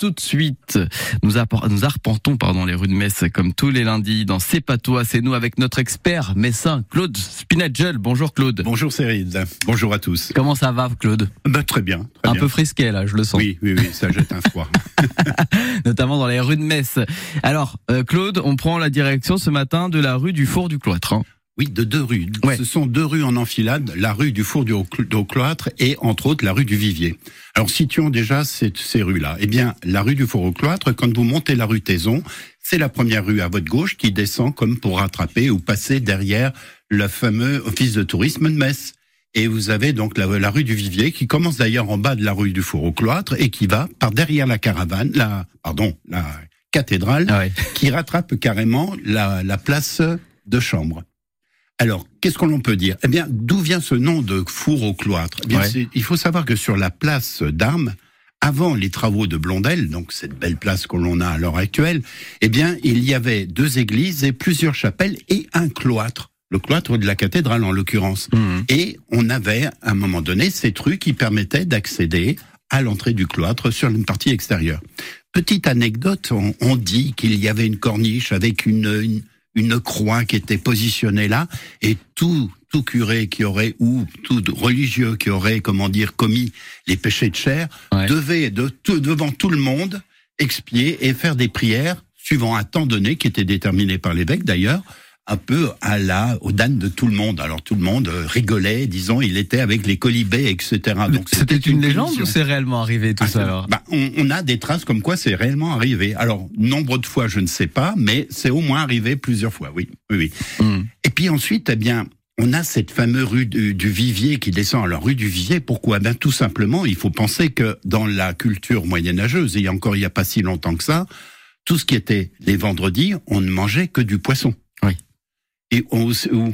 tout de suite, nous, nous arpentons pardon, les rues de Metz comme tous les lundis dans C'est pas toi, c'est nous avec notre expert messin Claude Spinagel. Bonjour Claude. Bonjour Cyril. Bonjour à tous. Comment ça va Claude? Bah, Très bien. Un peu frisqué là, je le sens. Oui, oui, oui, ça jette un froid. Notamment dans les rues de Metz. Alors euh, Claude, on prend la direction ce matin de la rue du Four du Cloître. Hein. Oui, de deux rues. Ce sont deux rues en enfilade, la rue du Four du Cloître et entre autres la rue du Vivier. Alors situons déjà ces, ces rues-là. Eh bien, la rue du Four au Cloître, quand vous montez la rue Taison, c'est la première rue à votre gauche qui descend comme pour rattraper ou passer derrière le fameux office de tourisme de Metz. Et vous avez donc la, rue du Vivier qui commence d'ailleurs en bas de la rue du Four au Cloître et qui va par derrière la caravane, la pardon, la cathédrale, ah qui rattrape carrément la, la place de Chambre. Alors, qu'est-ce qu'on peut dire? Eh bien, d'où vient ce nom de four au cloître? Eh bien, Il faut savoir que sur la place d'Armes, avant les travaux de Blondel, donc cette belle place que l'on a à l'heure actuelle, eh bien, il y avait deux églises et plusieurs chapelles et un cloître. Le cloître de la cathédrale, en l'occurrence. Mmh. Et on avait, à un moment donné, cette rue qui permettait d'accéder à l'entrée du cloître sur une partie extérieure. Petite anecdote, on, dit qu'il y avait une corniche avec une une croix qui était positionnée là, et tout tout curé qui aurait ou tout religieux qui aurait comment dire commis les péchés de chair devait de tout, devant tout le monde expier et faire des prières suivant un temps donné qui était déterminé par l'évêque d'ailleurs un peu à la au dan de tout le monde. Alors tout le monde euh, rigolait, disons, il était avec les colibés, etc. Donc c'était une, légende ou c'est réellement arrivé tout ah, ça alors bah, on, a des traces comme quoi c'est réellement arrivé. Alors nombre de fois, je ne sais pas, mais c'est au moins arrivé plusieurs fois. Oui, oui, oui. Hmm. Et puis ensuite, eh bien. On a cette fameuse rue du, Vivier qui descend. Alors rue du Vivier, pourquoi? Ben tout simplement, il faut penser que dans la culture moyenâgeuse, et encore il n'y a pas si longtemps que ça, tout ce qui était les vendredis, on ne mangeait que du poisson. Et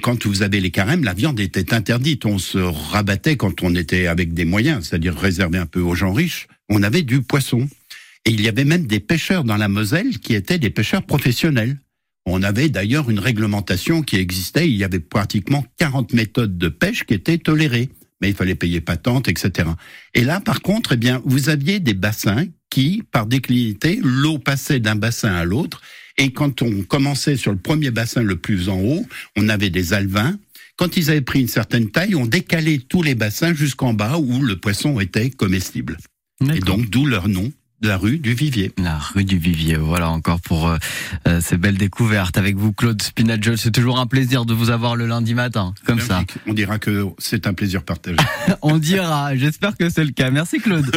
quand vous avez les carèmes, la viande était interdite. On se rabattait quand on était avec des moyens, c'est-à-dire réservé un peu aux gens riches. On avait du poisson. Et il y avait même des pêcheurs dans la Moselle qui étaient des pêcheurs professionnels. On avait d'ailleurs une réglementation qui existait. Il y avait pratiquement 40 méthodes de pêche qui étaient tolérées. Mais il fallait payer patente, etc. Et là, par contre, eh bien, vous aviez des bassins qui, par déclinité, l'eau passait d'un bassin à l'autre et quand on commençait sur le premier bassin le plus en haut, on avait des alevins. Quand ils avaient pris une certaine taille, on décalait tous les bassins jusqu'en bas où le poisson était comestible. Et donc, d'où leur nom, la rue du Vivier. La rue du Vivier, voilà encore pour euh, euh, ces belles découvertes avec vous, Claude Spinagel. C'est toujours un plaisir de vous avoir le lundi matin, comme ça. On dira que c'est un plaisir partagé. on dira, j'espère que c'est le cas. Merci Claude.